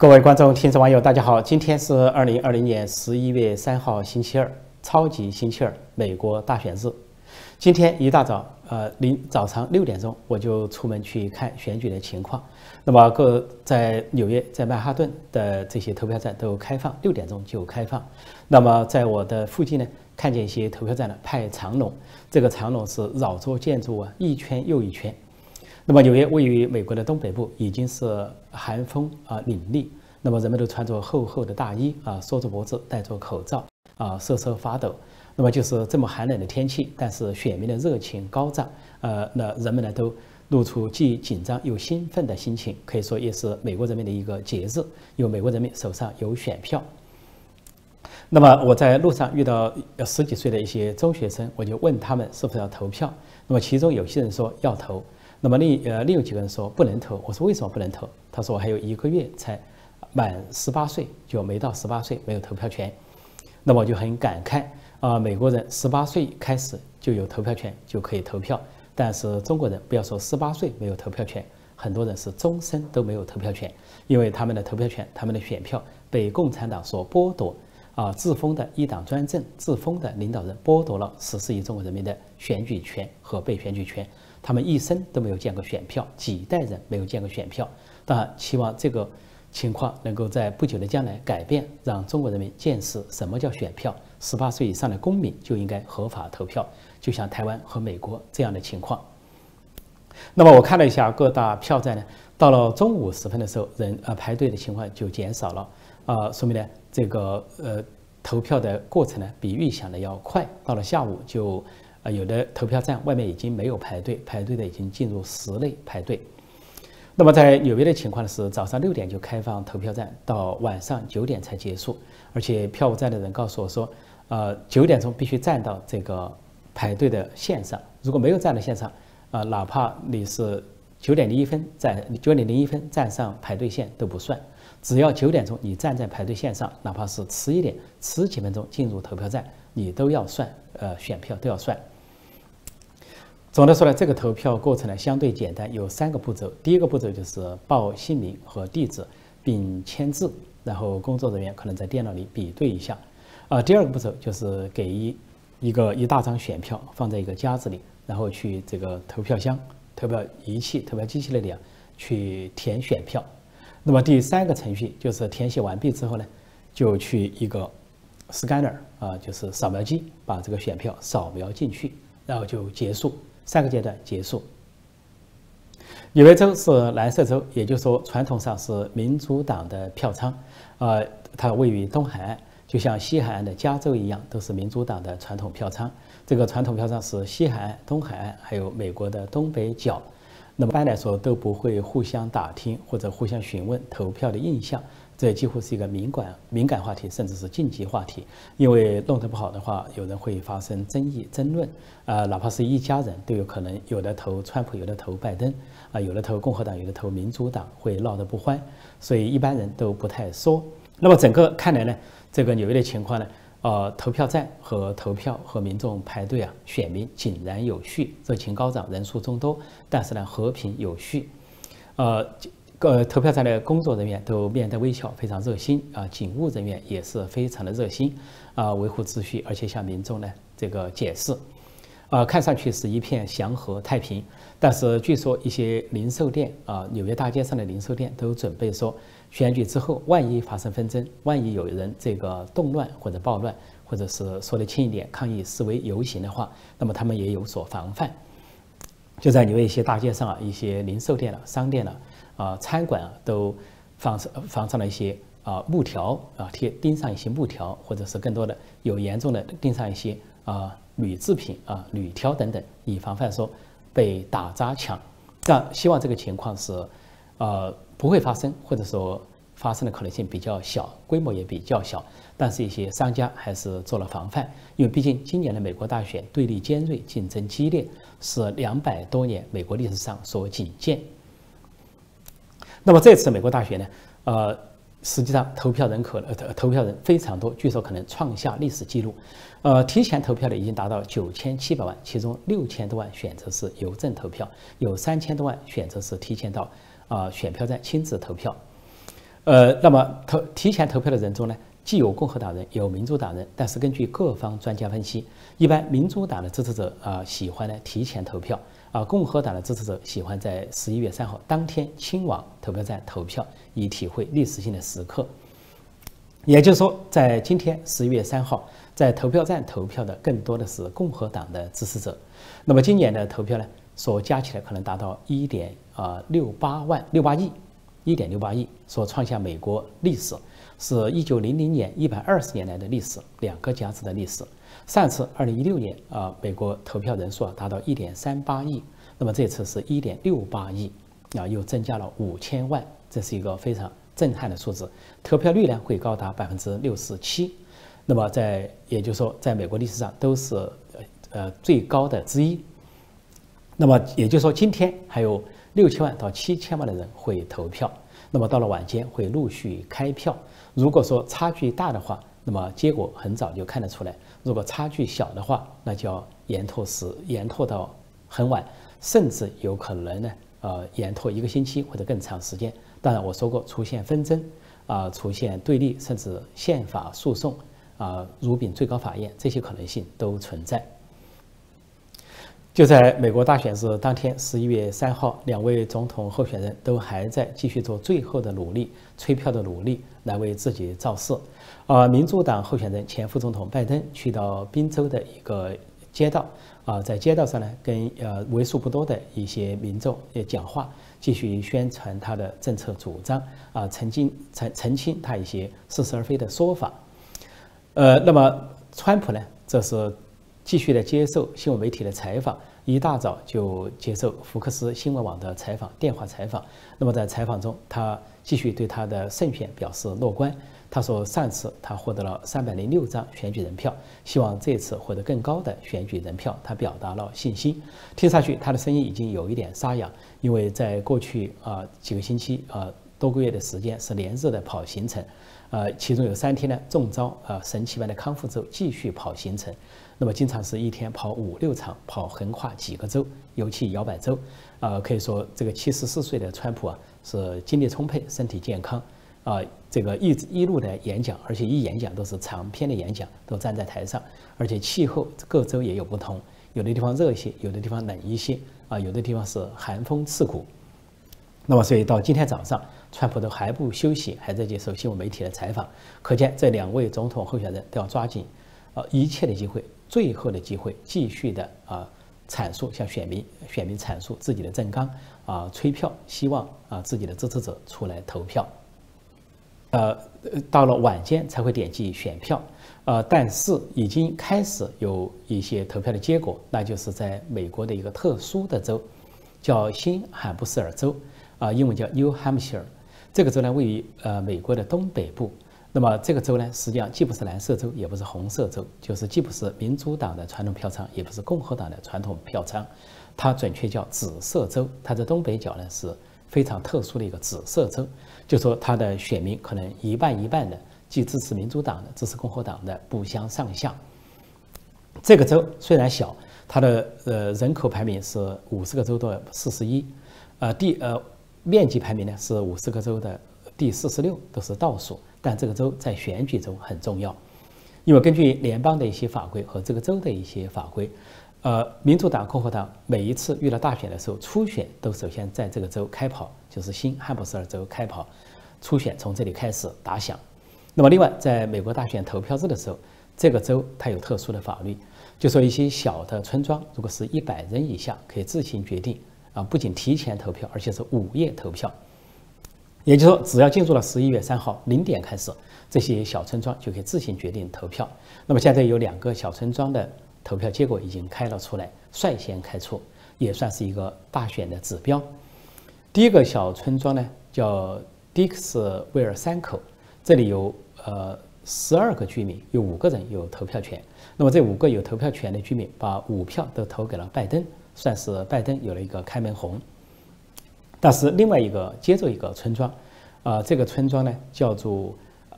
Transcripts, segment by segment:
各位观众、听众、网友，大家好！今天是二零二零年十一月三号，星期二，超级星期二，美国大选日。今天一大早，呃，临早上六点钟，我就出门去看选举的情况。那么，各在纽约、在曼哈顿的这些投票站都开放，六点钟就开放。那么，在我的附近呢，看见一些投票站呢排长龙，这个长龙是绕着建筑啊，一圈又一圈。那么，纽约位于美国的东北部，已经是寒风啊凛冽。那么，人们都穿着厚厚的大衣啊，缩着脖子，戴着口罩啊，瑟瑟发抖。那么，就是这么寒冷的天气，但是选民的热情高涨。呃，那人们呢都露出既紧张又兴奋的心情，可以说也是美国人民的一个节日，因为美国人民手上有选票。那么，我在路上遇到十几岁的一些中学生，我就问他们是否要投票。那么，其中有些人说要投。那么另呃另有几个人说不能投，我说为什么不能投？他说我还有一个月才满十八岁，就没到十八岁没有投票权。那么我就很感慨啊，美国人十八岁开始就有投票权就可以投票，但是中国人不要说十八岁没有投票权，很多人是终身都没有投票权，因为他们的投票权、他们的选票被共产党所剥夺啊，自封的一党专政、自封的领导人剥夺了十四亿中国人民的选举权和被选举权。他们一生都没有见过选票，几代人没有见过选票。当然，期望这个情况能够在不久的将来改变，让中国人民见识什么叫选票。十八岁以上的公民就应该合法投票，就像台湾和美国这样的情况。那么我看了一下各大票站呢，到了中午时分的时候，人呃排队的情况就减少了，啊，说明呢这个呃投票的过程呢比预想的要快。到了下午就。啊，有的投票站外面已经没有排队，排队的已经进入室内排队。那么在纽约的情况呢是早上六点就开放投票站，到晚上九点才结束。而且票务站的人告诉我说，呃，九点钟必须站到这个排队的线上，如果没有站到线上，啊，哪怕你是九点零一分站九点零一分站上排队线都不算，只要九点钟你站在排队线上，哪怕是迟一点，迟几分钟进入投票站，你都要算，呃，选票都要算。总的说呢，这个投票过程呢相对简单，有三个步骤。第一个步骤就是报姓名和地址，并签字，然后工作人员可能在电脑里比对一下。啊，第二个步骤就是给一一个一大张选票放在一个夹子里，然后去这个投票箱、投票仪器、投票机器那里啊去填选票。那么第三个程序就是填写完毕之后呢，就去一个 scanner 啊，就是扫描机，把这个选票扫描进去，然后就结束。三个阶段结束。纽约州是蓝色州，也就是说，传统上是民主党的票仓。呃，它位于东海岸，就像西海岸的加州一样，都是民主党的传统票仓。这个传统票仓是西海岸、东海岸，还有美国的东北角。那么，一般来说都不会互相打听或者互相询问投票的印象。这几乎是一个敏感敏感话题，甚至是禁忌话题，因为弄得不好的话，有人会发生争议争论，啊，哪怕是一家人都有可能，有的投川普，有的投拜登，啊，有的投共和党，有的投民主党，会闹得不欢，所以一般人都不太说。那么整个看来呢，这个纽约的情况呢，呃，投票站和投票和民众排队啊，选民井然有序，热情高涨，人数众多，但是呢，和平有序，呃。各投票站的工作人员都面带微笑，非常热心啊！警务人员也是非常的热心啊，维护秩序，而且向民众呢这个解释，啊，看上去是一片祥和太平。但是据说一些零售店啊，纽约大街上的零售店都准备说，选举之后万一发生纷争，万一有人这个动乱或者暴乱，或者是说的轻一点抗议示威游行的话，那么他们也有所防范。就在纽约一些大街上啊，一些零售店了、商店了。啊，餐馆啊都放上放上了一些啊木条啊贴钉上一些木条，或者是更多的有严重的钉上一些啊铝制品啊铝条等等，以防范说被打砸抢。但希望这个情况是呃不会发生，或者说发生的可能性比较小，规模也比较小。但是，一些商家还是做了防范，因为毕竟今年的美国大选对立尖锐，竞争激烈，是两百多年美国历史上所仅见。那么这次美国大选呢，呃，实际上投票人口呃投票人非常多，据说可能创下历史记录。呃，提前投票的已经达到九千七百万，其中六千多万选择是邮政投票，有三千多万选择是提前到啊选票站亲自投票。呃，那么投提前投票的人中呢，既有共和党人，有民主党人，但是根据各方专家分析，一般民主党的支持者啊喜欢呢提前投票，啊，共和党的支持者喜欢在十一月三号当天亲往投票站投票，以体会历史性的时刻。也就是说，在今天十一月三号，在投票站投票的更多的是共和党的支持者。那么今年的投票呢，所加起来可能达到一点啊六八万六八亿。一点六八亿，所创下美国历史，是一九零零年一百二十年来的历史，两个加持的历史。上次二零一六年啊，美国投票人数啊达到一点三八亿，那么这次是一点六八亿，啊又增加了五千万，这是一个非常震撼的数字。投票率呢会高达百分之六十七，那么在也就是说，在美国历史上都是呃呃最高的之一。那么也就是说，今天还有。六千万到七千万的人会投票，那么到了晚间会陆续开票。如果说差距大的话，那么结果很早就看得出来；如果差距小的话，那就要延拖时延拖到很晚，甚至有可能呢，呃，延拖一个星期或者更长时间。当然，我说过出现纷争啊，出现对立，甚至宪法诉讼啊，如禀最高法院，这些可能性都存在。就在美国大选日当天，十一月三号，两位总统候选人都还在继续做最后的努力，催票的努力，来为自己造势。啊，民主党候选人前副总统拜登去到宾州的一个街道，啊，在街道上呢，跟呃为数不多的一些民众也讲话，继续宣传他的政策主张，啊，澄清澄澄清他一些似是而非的说法。呃，那么川普呢，这是。继续的接受新闻媒体的采访，一大早就接受福克斯新闻网的采访，电话采访。那么在采访中，他继续对他的胜选表示乐观。他说，上次他获得了三百零六张选举人票，希望这次获得更高的选举人票。他表达了信心。听上去，他的声音已经有一点沙哑，因为在过去啊几个星期啊多个月的时间是连日的跑行程，呃，其中有三天呢中招啊神奇般的康复之后继续跑行程。那么经常是一天跑五六场，跑横跨几个州，尤其摇摆州，啊，可以说这个七十四岁的川普啊是精力充沛、身体健康，啊，这个一一路的演讲，而且一演讲都是长篇的演讲，都站在台上，而且气候各州也有不同，有的地方热一些，有的地方冷一些，啊，有的地方是寒风刺骨。那么所以到今天早上，川普都还不休息，还在接受新闻媒体的采访，可见这两位总统候选人都要抓紧，呃，一切的机会。最后的机会，继续的啊阐述向选民选民阐述自己的政纲啊催票，希望啊自己的支持者出来投票。呃，到了晚间才会点击选票，呃，但是已经开始有一些投票的结果，那就是在美国的一个特殊的州，叫新罕布什尔州，啊，英文叫 New Hampshire，这个州呢位于呃美国的东北部。那么这个州呢，实际上既不是蓝色州，也不是红色州，就是既不是民主党的传统票仓，也不是共和党的传统票仓，它准确叫紫色州。它在东北角呢是非常特殊的一个紫色州，就说它的选民可能一半一半的，既支持民主党的，支持共和党的，不相上下。这个州虽然小，它的呃人口排名是五十个州的四十一，呃第呃面积排名呢是五十个州的第四十六，都是倒数。但这个州在选举中很重要，因为根据联邦的一些法规和这个州的一些法规，呃，民主党、共和党每一次遇到大选的时候，初选都首先在这个州开跑，就是新罕布什尔州开跑，初选从这里开始打响。那么，另外，在美国大选投票日的时候，这个州它有特殊的法律，就说一些小的村庄，如果是一百人以下，可以自行决定啊，不仅提前投票，而且是午夜投票。也就是说，只要进入了十一月三号零点开始，这些小村庄就可以自行决定投票。那么现在有两个小村庄的投票结果已经开了出来，率先开出，也算是一个大选的指标。第一个小村庄呢叫迪克斯威尔山口，这里有呃十二个居民，有五个人有投票权。那么这五个有投票权的居民把五票都投给了拜登，算是拜登有了一个开门红。但是另外一个接着一个村庄，啊，这个村庄呢叫做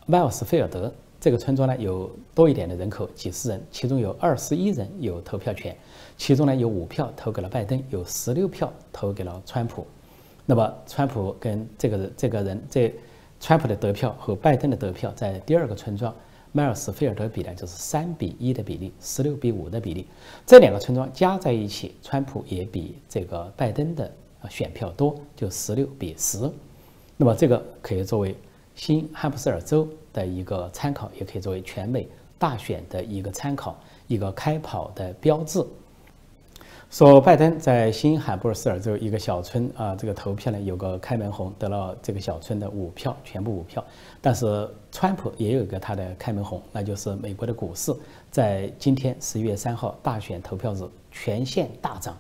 迈尔斯菲尔德。这个村庄呢有多一点的人口，几十人，其中有二十一人有投票权，其中呢有五票投给了拜登，有十六票投给了川普。那么川普跟这个这个人这川普的得票和拜登的得票在第二个村庄迈尔斯菲尔德比呢，就是三比一的比例，十六比五的比例。这两个村庄加在一起，川普也比这个拜登的选票多，就十六比十。那么这个可以作为新罕布什尔州的一个参考，也可以作为全美大选的一个参考，一个开跑的标志。说拜登在新罕布什尔州一个小村啊，这个投票呢有个开门红，得了这个小村的五票，全部五票。但是川普也有一个他的开门红，那就是美国的股市在今天十一月三号大选投票日全线大涨，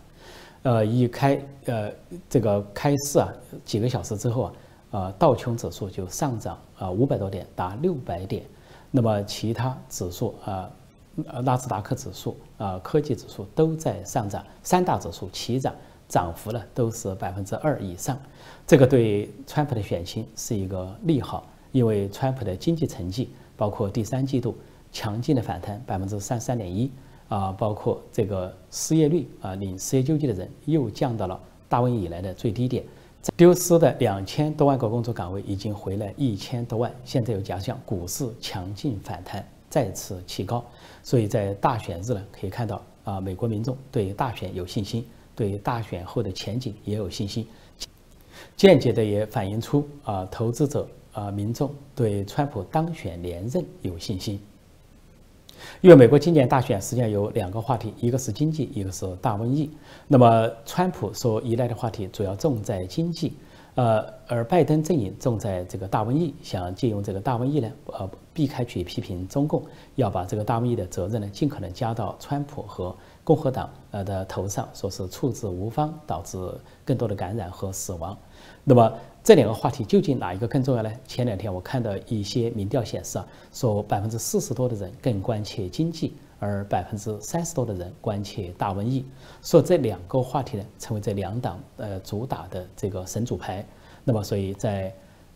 呃，一开呃这个开市啊几个小时之后啊，呃道琼指数就上涨啊五百多点，达六百点。那么其他指数啊。呃，纳斯达克指数啊，科技指数都在上涨，三大指数齐涨，涨幅呢都是百分之二以上。这个对川普的选情是一个利好，因为川普的经济成绩，包括第三季度强劲的反弹百分之三三点一啊，包括这个失业率啊，领失业救济的人又降到了大瘟疫以来的最低点，丢失的两千多万个工作岗位已经回来一千多万，现在又加上股市强劲反弹。再次提高，所以在大选日呢，可以看到啊，美国民众对大选有信心，对大选后的前景也有信心，间接的也反映出啊，投资者啊，民众对川普当选连任有信心。因为美国今年大选实际上有两个话题，一个是经济，一个是大瘟疫。那么川普所依赖的话题主要重在经济。呃，而拜登阵营重在这个大瘟疫，想借用这个大瘟疫呢，呃，避开去批评中共，要把这个大瘟疫的责任呢，尽可能加到川普和共和党呃的头上，说是处置无方，导致更多的感染和死亡。那么这两个话题究竟哪一个更重要呢？前两天我看到一些民调显示啊，说百分之四十多的人更关切经济。而百分之三十多的人关切大瘟疫，说这两个话题呢，成为这两党呃主打的这个神主牌。那么，所以在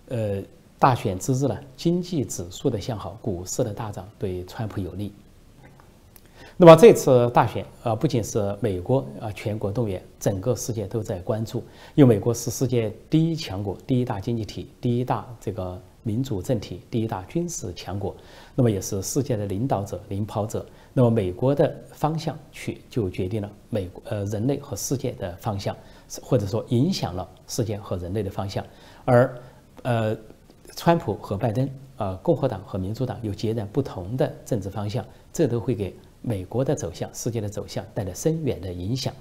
呃大选之日呢，经济指数的向好，股市的大涨对川普有利。那么这次大选啊，不仅是美国啊全国动员，整个世界都在关注，因为美国是世界第一强国、第一大经济体、第一大这个民主政体、第一大军事强国，那么也是世界的领导者、领跑者。那么美国的方向去就决定了美国呃人类和世界的方向，或者说影响了世界和人类的方向，而呃，川普和拜登啊，共和党和民主党有截然不同的政治方向，这都会给美国的走向、世界的走向带来深远的影响。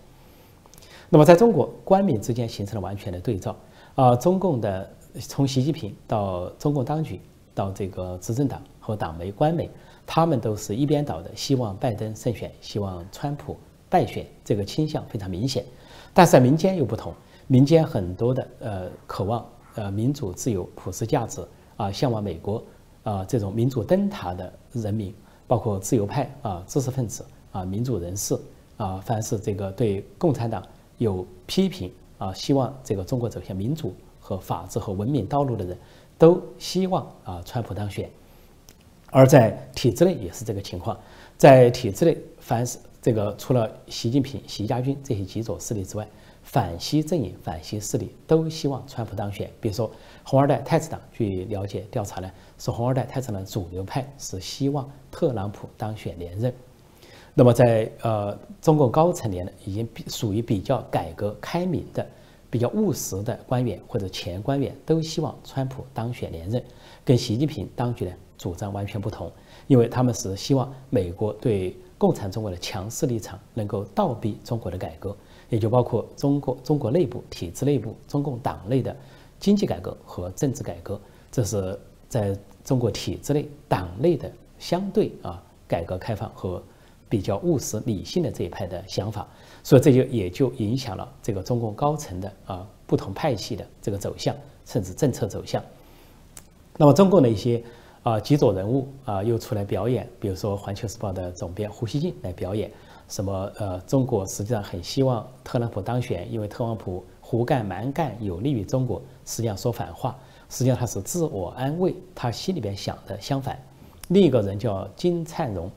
那么在中国官民之间形成了完全的对照啊，中共的从习近平到中共当局到这个执政党和党媒官媒。他们都是一边倒的，希望拜登胜选，希望川普败选，这个倾向非常明显。但是在民间又不同，民间很多的呃渴望呃民主自由、普世价值啊，向往美国啊这种民主灯塔的人民，包括自由派啊、知识分子啊、民主人士啊，凡是这个对共产党有批评啊，希望这个中国走向民主和法治和文明道路的人，都希望啊川普当选。而在体制内也是这个情况，在体制内，凡是这个除了习近平、习家军这些极左势力之外，反西阵营、反西势力都希望川普当选。比如说，红二代太子党，据了解调查呢，是红二代太子党主流派是希望特朗普当选连任。那么在呃中共高层里呢，已经属于比较改革开明的、比较务实的官员或者前官员，都希望川普当选连任，跟习近平当局呢。主张完全不同，因为他们是希望美国对共产中国的强势立场能够倒逼中国的改革，也就包括中国中国内部体制内部中共党内的经济改革和政治改革，这是在中国体制内党内的相对啊改革开放和比较务实理性的这一派的想法，所以这就也就影响了这个中共高层的啊不同派系的这个走向，甚至政策走向。那么中共的一些。啊，极左人物啊，又出来表演，比如说《环球时报》的总编胡锡进来表演，什么呃，中国实际上很希望特朗普当选，因为特朗普胡干蛮干有利于中国，实际上说反话，实际上他是自我安慰，他心里边想的相反。另一个人叫金灿荣，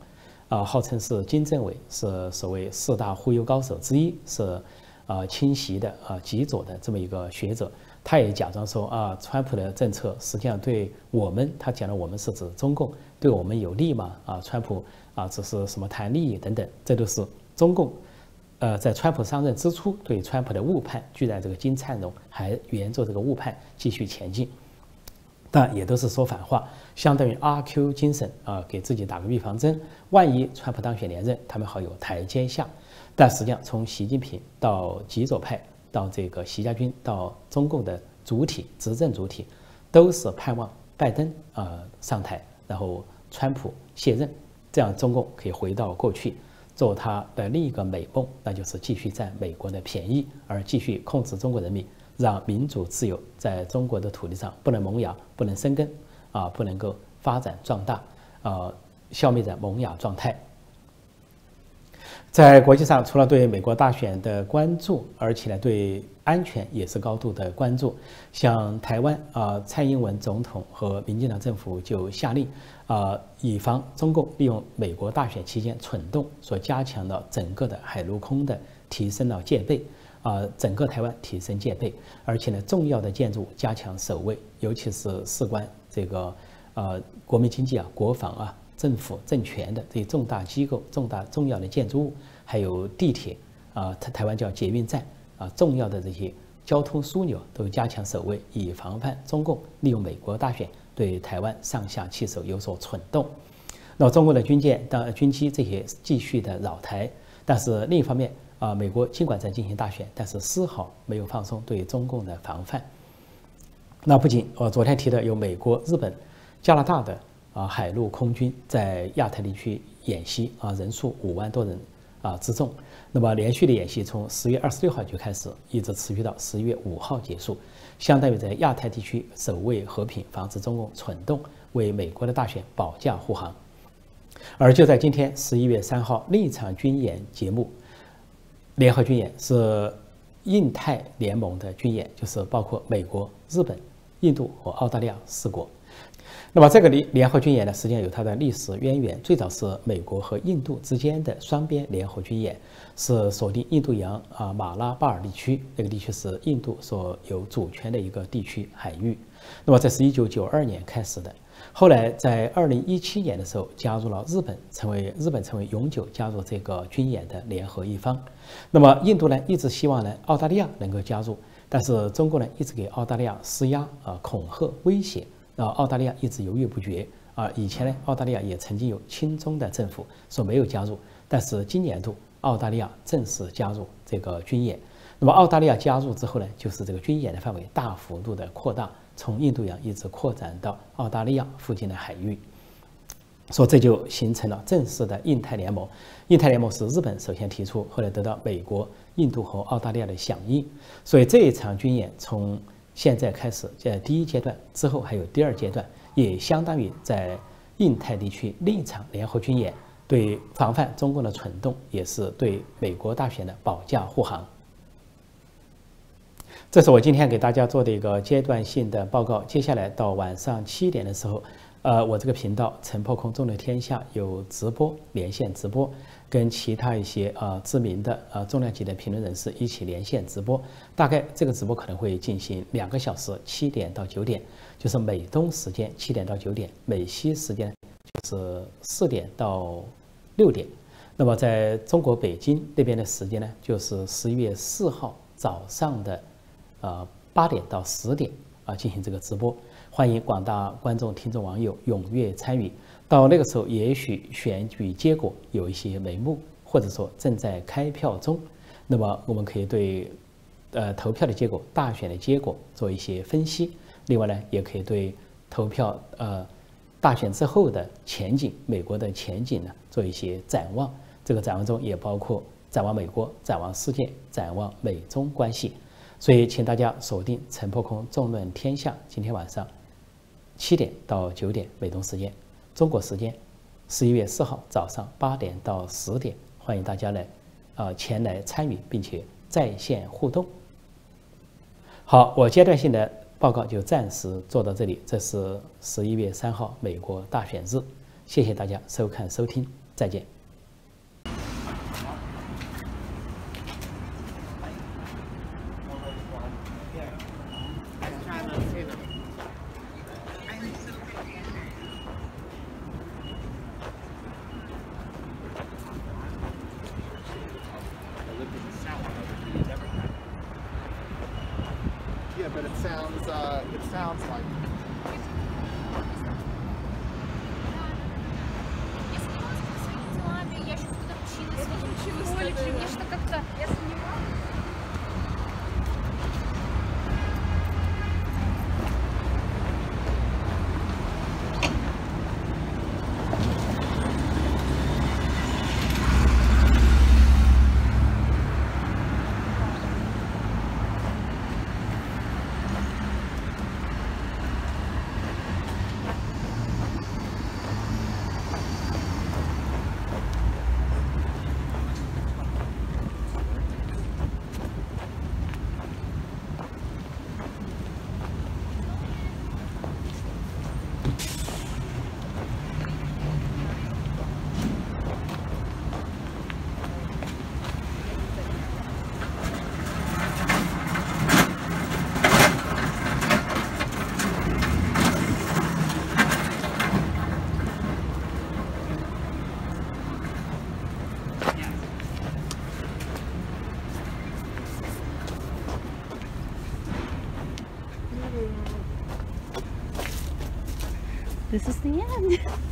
啊，号称是金政委，是所谓四大忽悠高手之一，是啊，清习的啊极左的这么一个学者，他也假装说啊，川普的政策实际上对我们，他讲的我们是指中共，对我们有利吗？啊，川普啊，只是什么谈利益等等，这都是中共，呃，在川普上任之初对川普的误判，居然这个金灿荣还沿着这个误判继续前进，但也都是说反话，相当于阿 Q 精神啊，给自己打个预防针，万一川普当选连任，他们好有台阶下。但实际上，从习近平到极左派，到这个习家军，到中共的主体执政主体，都是盼望拜登呃上台，然后川普卸任，这样中共可以回到过去，做他的另一个美梦，那就是继续占美国的便宜，而继续控制中国人民，让民主自由在中国的土地上不能萌芽，不能生根，啊，不能够发展壮大，呃，消灭在萌芽状态。在国际上，除了对美国大选的关注，而且呢，对安全也是高度的关注。像台湾啊，蔡英文总统和民进党政府就下令啊，以防中共利用美国大选期间蠢动，所加强了整个的海陆空的提升了戒备啊，整个台湾提升戒备，而且呢，重要的建筑加强守卫，尤其是事关这个呃国民经济啊、国防啊。政府政权的这些重大机构、重大重要的建筑物，还有地铁啊，台台湾叫捷运站啊，重要的这些交通枢纽都加强守卫，以防范中共利用美国大选对台湾上下其手有所蠢动。那中国的军舰、的军机这些继续的扰台，但是另一方面啊，美国尽管在进行大选，但是丝毫没有放松对中共的防范。那不仅我昨天提的有美国、日本、加拿大的。啊，海陆空军在亚太地区演习啊，人数五万多人啊之众。那么连续的演习从十月二十六号就开始，一直持续到十一月五号结束，相当于在亚太地区守卫和平，防止中共蠢动，为美国的大选保驾护航。而就在今天十一月三号，另一场军演节目，联合军演是印太联盟的军演，就是包括美国、日本、印度和澳大利亚四国。那么这个联联合军演呢，实际上有它的历史渊源。最早是美国和印度之间的双边联合军演，是锁定印度洋啊马拉巴尔地区，那个地区是印度所有主权的一个地区海域。那么这是一九九二年开始的，后来在二零一七年的时候加入了日本，成为日本成为永久加入这个军演的联合一方。那么印度呢，一直希望呢澳大利亚能够加入，但是中国呢一直给澳大利亚施压啊恐吓威胁。啊，澳大利亚一直犹豫不决啊。以前呢，澳大利亚也曾经有亲中的政府说没有加入，但是今年度澳大利亚正式加入这个军演。那么澳大利亚加入之后呢，就是这个军演的范围大幅度的扩大，从印度洋一直扩展到澳大利亚附近的海域。说这就形成了正式的印太联盟。印太联盟是日本首先提出，后来得到美国、印度和澳大利亚的响应。所以这一场军演从现在开始，在第一阶段之后还有第二阶段，也相当于在印太地区另一场联合军演，对防范中共的蠢动，也是对美国大选的保驾护航。这是我今天给大家做的一个阶段性的报告。接下来到晚上七点的时候。呃，我这个频道“陈破空纵论天下”有直播连线直播，跟其他一些呃知名的呃重量级的评论人士一起连线直播。大概这个直播可能会进行两个小时，七点到九点，就是美东时间七点到九点，美西时间就是四点到六点。那么在中国北京那边的时间呢，就是十一月四号早上的呃八点到十点啊进行这个直播。欢迎广大观众、听众、网友踊跃参与。到那个时候，也许选举结果有一些眉目，或者说正在开票中，那么我们可以对呃投票的结果、大选的结果做一些分析。另外呢，也可以对投票呃大选之后的前景、美国的前景呢做一些展望。这个展望中也包括展望美国、展望世界、展望美中关系。所以，请大家锁定陈破空纵论天下，今天晚上。七点到九点美东时间，中国时间十一月四号早上八点到十点，欢迎大家来，啊前来参与并且在线互动。好，我阶段性的报告就暂时做到这里。这是十一月三号美国大选日，谢谢大家收看收听，再见。This is the end.